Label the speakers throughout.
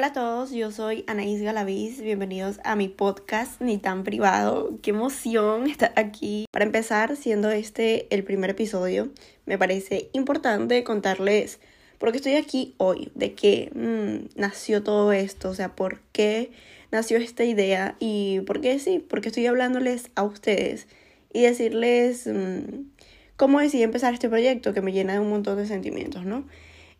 Speaker 1: Hola a todos, yo soy Anaís Galaviz, bienvenidos a mi podcast Ni tan privado. Qué emoción estar aquí. Para empezar, siendo este el primer episodio, me parece importante contarles por qué estoy aquí hoy, de qué mm, nació todo esto, o sea, por qué nació esta idea y por qué sí, porque estoy hablándoles a ustedes y decirles mm, cómo decidí empezar este proyecto que me llena de un montón de sentimientos, ¿no?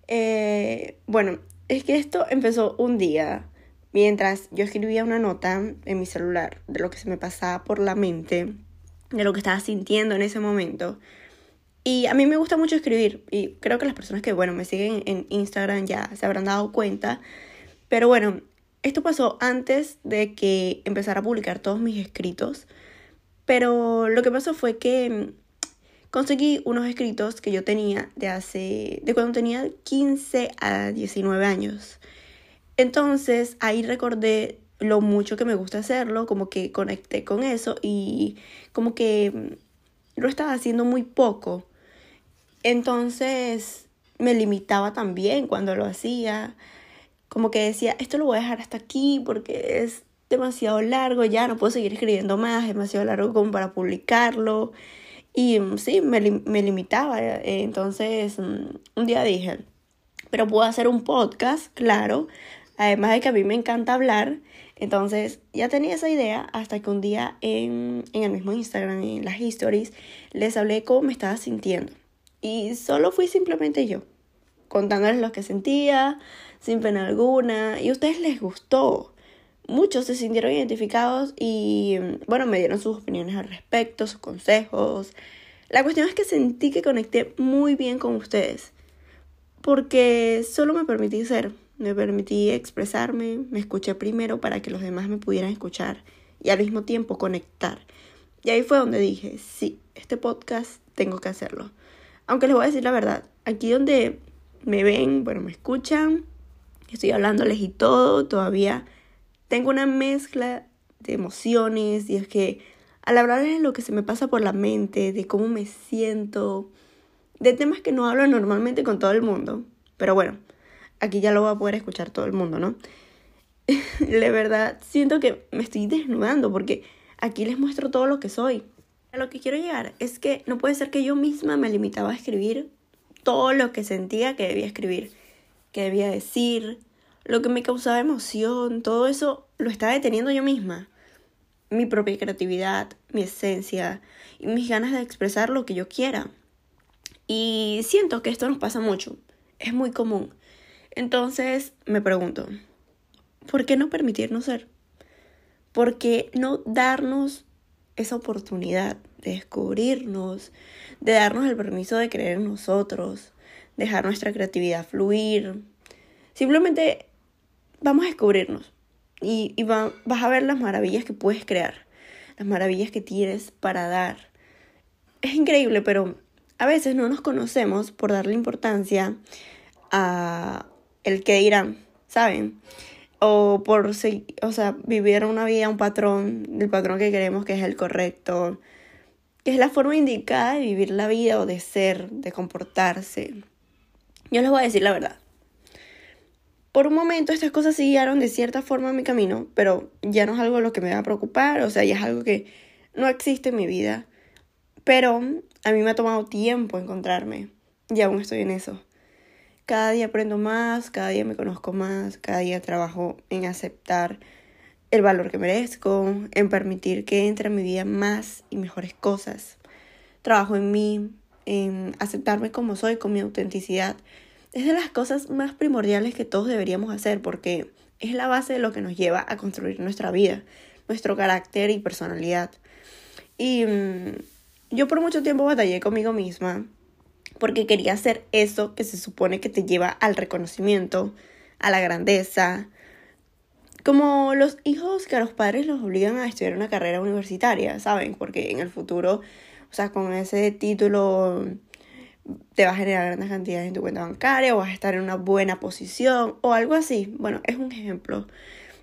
Speaker 1: Eh, bueno, es que esto empezó un día mientras yo escribía una nota en mi celular de lo que se me pasaba por la mente, de lo que estaba sintiendo en ese momento. Y a mí me gusta mucho escribir y creo que las personas que, bueno, me siguen en Instagram ya se habrán dado cuenta. Pero bueno, esto pasó antes de que empezara a publicar todos mis escritos. Pero lo que pasó fue que conseguí unos escritos que yo tenía de hace, de cuando tenía 15 a 19 años. Entonces ahí recordé lo mucho que me gusta hacerlo, como que conecté con eso y como que lo estaba haciendo muy poco. Entonces me limitaba también cuando lo hacía. Como que decía, esto lo voy a dejar hasta aquí porque es demasiado largo, ya no puedo seguir escribiendo más, es demasiado largo como para publicarlo. Y mm, sí, me, me limitaba. Eh, entonces, mm, un día dije, pero puedo hacer un podcast, claro. Además de que a mí me encanta hablar. Entonces, ya tenía esa idea hasta que un día en, en el mismo Instagram, en las stories, les hablé cómo me estaba sintiendo. Y solo fui simplemente yo, contándoles lo que sentía, sin pena alguna. Y a ustedes les gustó muchos se sintieron identificados y bueno, me dieron sus opiniones al respecto, sus consejos. La cuestión es que sentí que conecté muy bien con ustedes, porque solo me permití ser, me permití expresarme, me escuché primero para que los demás me pudieran escuchar y al mismo tiempo conectar. Y ahí fue donde dije, sí, este podcast tengo que hacerlo. Aunque les voy a decir la verdad, aquí donde me ven, bueno, me escuchan, estoy hablándoles y todo, todavía tengo una mezcla de emociones y es que al hablar de lo que se me pasa por la mente, de cómo me siento, de temas que no hablo normalmente con todo el mundo, pero bueno, aquí ya lo va a poder escuchar todo el mundo, ¿no? de verdad, siento que me estoy desnudando porque aquí les muestro todo lo que soy. A lo que quiero llegar es que no puede ser que yo misma me limitaba a escribir todo lo que sentía que debía escribir, que debía decir, lo que me causaba emoción, todo eso lo estaba deteniendo yo misma. Mi propia creatividad, mi esencia y mis ganas de expresar lo que yo quiera. Y siento que esto nos pasa mucho, es muy común. Entonces me pregunto, ¿por qué no permitirnos ser? ¿Por qué no darnos esa oportunidad de descubrirnos, de darnos el permiso de creer en nosotros, dejar nuestra creatividad fluir? Simplemente vamos a descubrirnos y, vas a ver las maravillas que puedes crear, las maravillas que tienes para dar. Es increíble, pero a veces no nos conocemos por darle importancia a el que dirán, ¿saben? O por o sea, vivir una vida, un patrón, del patrón que queremos que es el correcto, que es la forma indicada de vivir la vida o de ser, de comportarse. Yo les voy a decir la verdad. Por un momento estas cosas siguieron de cierta forma mi camino, pero ya no es algo lo que me va a preocupar, o sea, ya es algo que no existe en mi vida. Pero a mí me ha tomado tiempo encontrarme y aún estoy en eso. Cada día aprendo más, cada día me conozco más, cada día trabajo en aceptar el valor que merezco, en permitir que entre en mi vida más y mejores cosas. Trabajo en mí, en aceptarme como soy, con mi autenticidad es de las cosas más primordiales que todos deberíamos hacer porque es la base de lo que nos lleva a construir nuestra vida, nuestro carácter y personalidad. Y mm, yo por mucho tiempo batallé conmigo misma porque quería hacer eso que se supone que te lleva al reconocimiento, a la grandeza, como los hijos que a los padres los obligan a estudiar una carrera universitaria, ¿saben? Porque en el futuro, o sea, con ese título te va a generar grandes cantidades en tu cuenta bancaria o vas a estar en una buena posición o algo así. Bueno, es un ejemplo.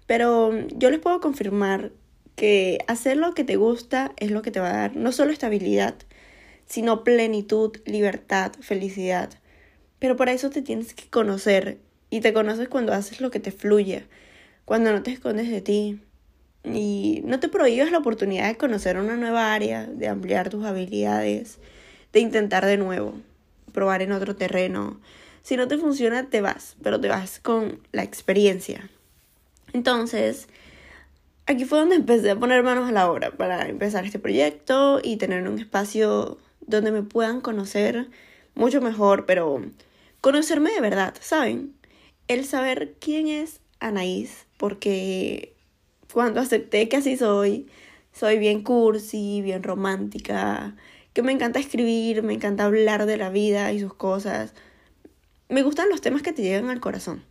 Speaker 1: Pero yo les puedo confirmar que hacer lo que te gusta es lo que te va a dar no solo estabilidad, sino plenitud, libertad, felicidad. Pero para eso te tienes que conocer Y te conoces cuando haces lo que te fluye, cuando no te escondes de ti. Y no te prohíbes la oportunidad de conocer una nueva área, de ampliar tus habilidades, de intentar de nuevo, probar en otro terreno. Si no te funciona, te vas, pero te vas con la experiencia. Entonces, aquí fue donde empecé a poner manos a la obra para empezar este proyecto y tener un espacio donde me puedan conocer mucho mejor, pero conocerme de verdad, ¿saben? El saber quién es Anaís, porque cuando acepté que así soy, soy bien cursi, bien romántica, que me encanta escribir, me encanta hablar de la vida y sus cosas. Me gustan los temas que te llegan al corazón,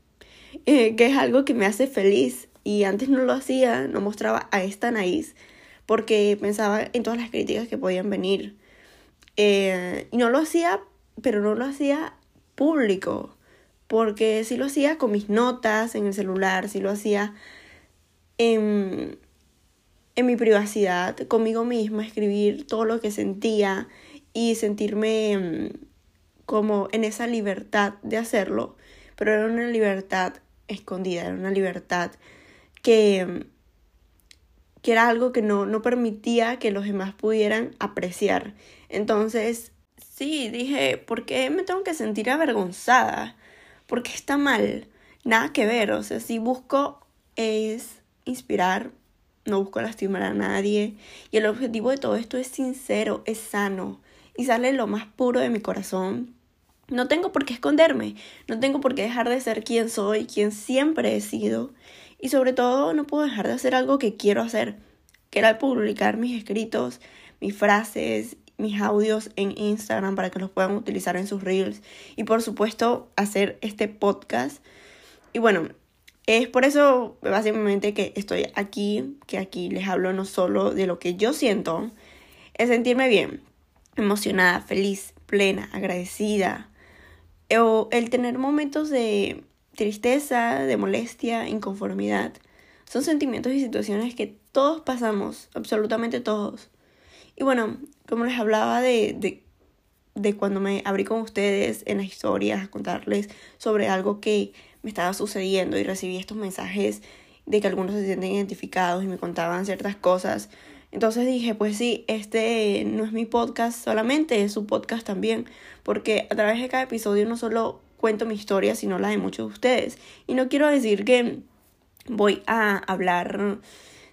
Speaker 1: eh, que es algo que me hace feliz y antes no lo hacía, no mostraba a esta Anaís porque pensaba en todas las críticas que podían venir. Eh, y no lo hacía, pero no lo hacía público, porque sí lo hacía con mis notas en el celular, sí lo hacía en, en mi privacidad, conmigo misma, escribir todo lo que sentía y sentirme mm, como en esa libertad de hacerlo, pero era una libertad escondida, era una libertad que, que era algo que no, no permitía que los demás pudieran apreciar. Entonces, sí, dije, ¿por qué me tengo que sentir avergonzada? ¿Por qué está mal? Nada que ver, o sea, si busco es inspirar, no busco lastimar a nadie. Y el objetivo de todo esto es sincero, es sano y sale lo más puro de mi corazón. No tengo por qué esconderme, no tengo por qué dejar de ser quien soy, quien siempre he sido. Y sobre todo no puedo dejar de hacer algo que quiero hacer, que era publicar mis escritos, mis frases, mis audios en Instagram para que los puedan utilizar en sus reels. Y por supuesto hacer este podcast. Y bueno, es por eso básicamente que estoy aquí, que aquí les hablo no solo de lo que yo siento, es sentirme bien, emocionada, feliz, plena, agradecida, o el tener momentos de tristeza, de molestia, inconformidad. Son sentimientos y situaciones que todos pasamos, absolutamente todos. Y bueno, como les hablaba de, de, de cuando me abrí con ustedes en las historias a contarles sobre algo que me estaba sucediendo y recibí estos mensajes de que algunos se sienten identificados y me contaban ciertas cosas. Entonces dije, pues sí, este no es mi podcast solamente, es su podcast también, porque a través de cada episodio no solo cuento mi historia, sino la de muchos de ustedes. Y no quiero decir que voy a hablar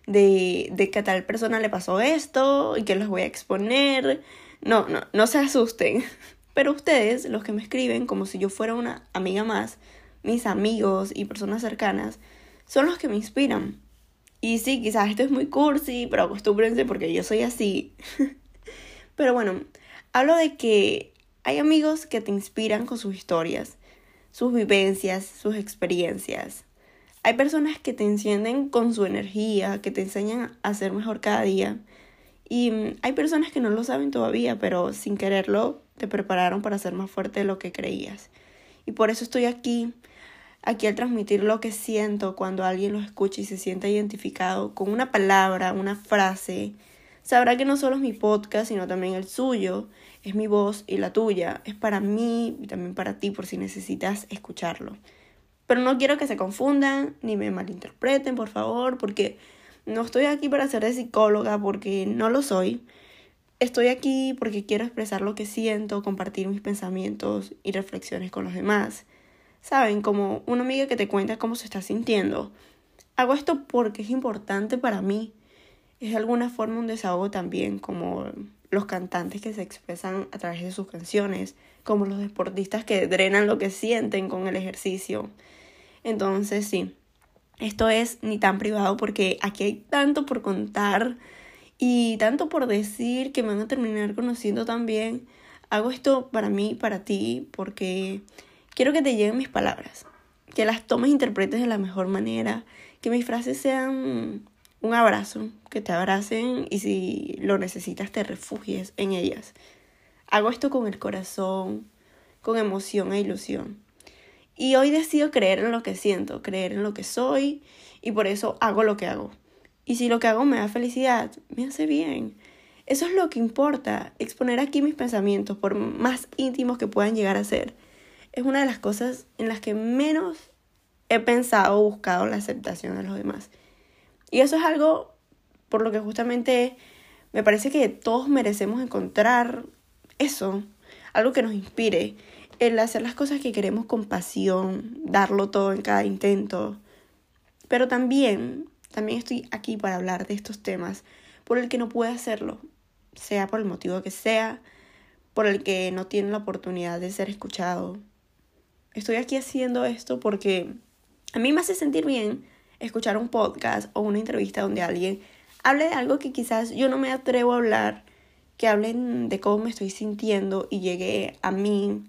Speaker 1: de, de que a tal persona le pasó esto y que los voy a exponer. No, no, no se asusten. Pero ustedes, los que me escriben como si yo fuera una amiga más, mis amigos y personas cercanas, son los que me inspiran. Y sí, quizás esto es muy cursi, pero acostúmbrense porque yo soy así. pero bueno, hablo de que hay amigos que te inspiran con sus historias, sus vivencias, sus experiencias. Hay personas que te encienden con su energía, que te enseñan a ser mejor cada día. Y mm, hay personas que no lo saben todavía, pero sin quererlo te prepararon para ser más fuerte de lo que creías. Y por eso estoy aquí, aquí al transmitir lo que siento cuando alguien lo escucha y se siente identificado con una palabra, una frase. Sabrá que no solo es mi podcast, sino también el suyo es mi voz y la tuya, es para mí y también para ti por si necesitas escucharlo. Pero no quiero que se confundan ni me malinterpreten, por favor, porque no estoy aquí para ser de psicóloga, porque no lo soy. Estoy aquí porque quiero expresar lo que siento, compartir mis pensamientos y reflexiones con los demás. Saben, como una amiga que te cuenta cómo se está sintiendo. Hago esto porque es importante para mí. Es de alguna forma un desahogo también, como los cantantes que se expresan a través de sus canciones, como los deportistas que drenan lo que sienten con el ejercicio. Entonces, sí, esto es ni tan privado porque aquí hay tanto por contar y tanto por decir que me van a terminar conociendo también. Hago esto para mí, para ti, porque quiero que te lleguen mis palabras, que las tomes e interpretes de la mejor manera, que mis frases sean un abrazo, que te abracen y si lo necesitas te refugies en ellas. Hago esto con el corazón, con emoción e ilusión. Y hoy decido creer en lo que siento, creer en lo que soy y por eso hago lo que hago. Y si lo que hago me da felicidad, me hace bien. Eso es lo que importa, exponer aquí mis pensamientos, por más íntimos que puedan llegar a ser. Es una de las cosas en las que menos he pensado o buscado la aceptación de los demás. Y eso es algo por lo que justamente me parece que todos merecemos encontrar eso, algo que nos inspire, el hacer las cosas que queremos con pasión, darlo todo en cada intento. Pero también, también estoy aquí para hablar de estos temas por el que no puede hacerlo, sea por el motivo que sea, por el que no tiene la oportunidad de ser escuchado. Estoy aquí haciendo esto porque a mí me hace sentir bien escuchar un podcast o una entrevista donde alguien hable de algo que quizás yo no me atrevo a hablar, que hablen de cómo me estoy sintiendo y llegue a mí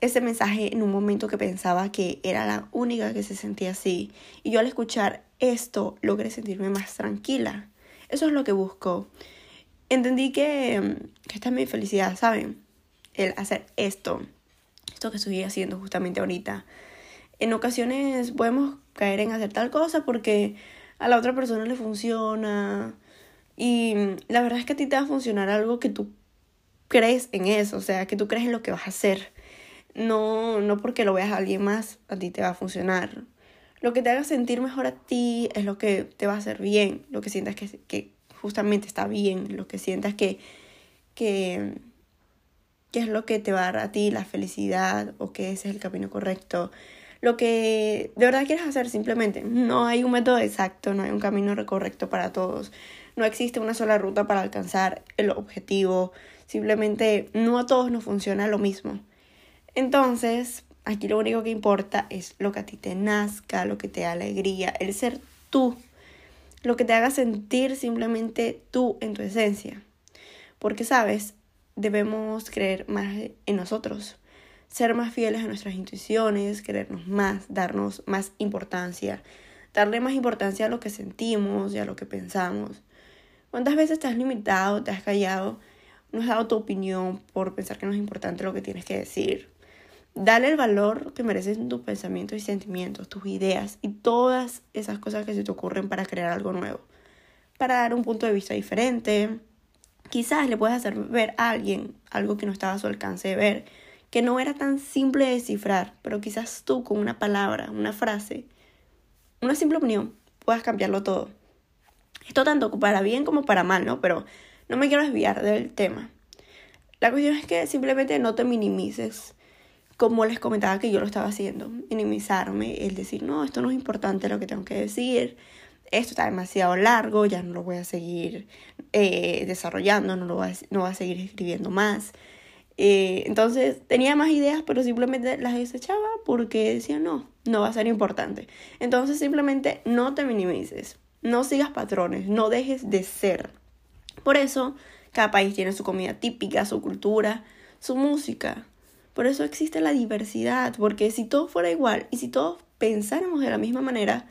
Speaker 1: ese mensaje en un momento que pensaba que era la única que se sentía así. Y yo al escuchar esto logré sentirme más tranquila. Eso es lo que busco entendí que, que esta es mi felicidad, ¿saben? El hacer esto, que estoy haciendo justamente ahorita. En ocasiones podemos caer en hacer tal cosa porque a la otra persona le funciona y la verdad es que a ti te va a funcionar algo que tú crees en eso, o sea, que tú crees en lo que vas a hacer. No, no porque lo veas a alguien más, a ti te va a funcionar. Lo que te haga sentir mejor a ti es lo que te va a hacer bien, lo que sientas que, que, justamente está bien, lo que sientas que, que, es lo que te va a dar a ti la felicidad o que ese es el camino correcto. Lo que de verdad quieres hacer simplemente. No hay un método exacto, no hay un camino correcto para todos. No existe una sola ruta para alcanzar el objetivo. Simplemente no a todos nos funciona lo mismo. Entonces, aquí lo único que importa es lo que a ti te nazca, lo que te da alegría, el ser tú lo que te haga sentir simplemente tú en tu esencia. Porque, sabes, debemos creer más en nosotros, ser más fieles a nuestras intuiciones, querernos más, darnos más importancia, darle más importancia a lo que sentimos y a lo que pensamos. ¿Cuántas veces te has limitado, te has callado, no has dado tu opinión por pensar que no es importante lo que tienes que decir? Dale el valor que merecen tus pensamientos y sentimientos, tus ideas y todas esas cosas que se te ocurren para crear algo nuevo. Para dar un punto de vista diferente. Quizás le puedes hacer ver a alguien algo que no estaba a su alcance de ver, que no era tan simple de descifrar, pero quizás tú con una palabra, una frase, una simple opinión, puedas cambiarlo todo. Esto tanto para bien como para mal, ¿no? Pero no me quiero desviar del tema. La cuestión es que simplemente no te minimices como les comentaba que yo lo estaba haciendo, minimizarme, el decir, no, esto no es importante lo que tengo que decir, esto está demasiado largo, ya no lo voy a seguir eh, desarrollando, no lo voy a, no a seguir escribiendo más. Eh, entonces tenía más ideas, pero simplemente las desechaba porque decía, no, no va a ser importante. Entonces simplemente no te minimices, no sigas patrones, no dejes de ser. Por eso, cada país tiene su comida típica, su cultura, su música, por eso existe la diversidad, porque si todo fuera igual y si todos pensáramos de la misma manera,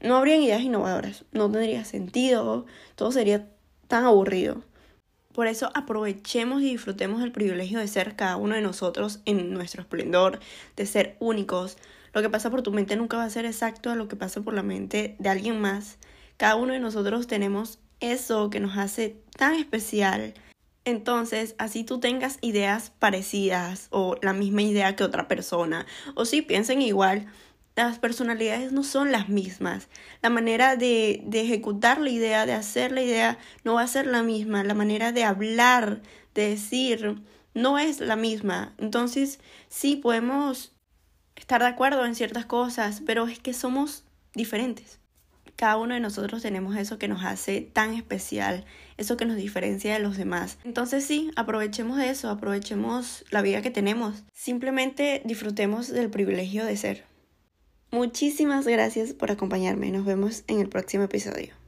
Speaker 1: no habrían ideas innovadoras, no tendría sentido, todo sería tan aburrido. Por eso aprovechemos y disfrutemos del privilegio de ser cada uno de nosotros en nuestro esplendor, de ser únicos. Lo que pasa por tu mente nunca va a ser exacto a lo que pasa por la mente de alguien más. Cada uno de nosotros tenemos eso que nos hace tan especial, entonces, así tú tengas ideas parecidas o la misma idea que otra persona, o si piensen igual, las personalidades no son las mismas. La manera de, de, ejecutar la idea, de hacer la idea, no va a ser la misma. La manera de hablar, de decir, no es la misma. Entonces, sí podemos estar de acuerdo en ciertas cosas, pero es que somos diferentes cada uno de nosotros tenemos eso que nos hace tan especial, eso que nos diferencia de los demás. Entonces sí, aprovechemos de eso, aprovechemos la vida que tenemos. Simplemente disfrutemos del privilegio de ser. Muchísimas gracias por acompañarme. Nos vemos en el próximo episodio.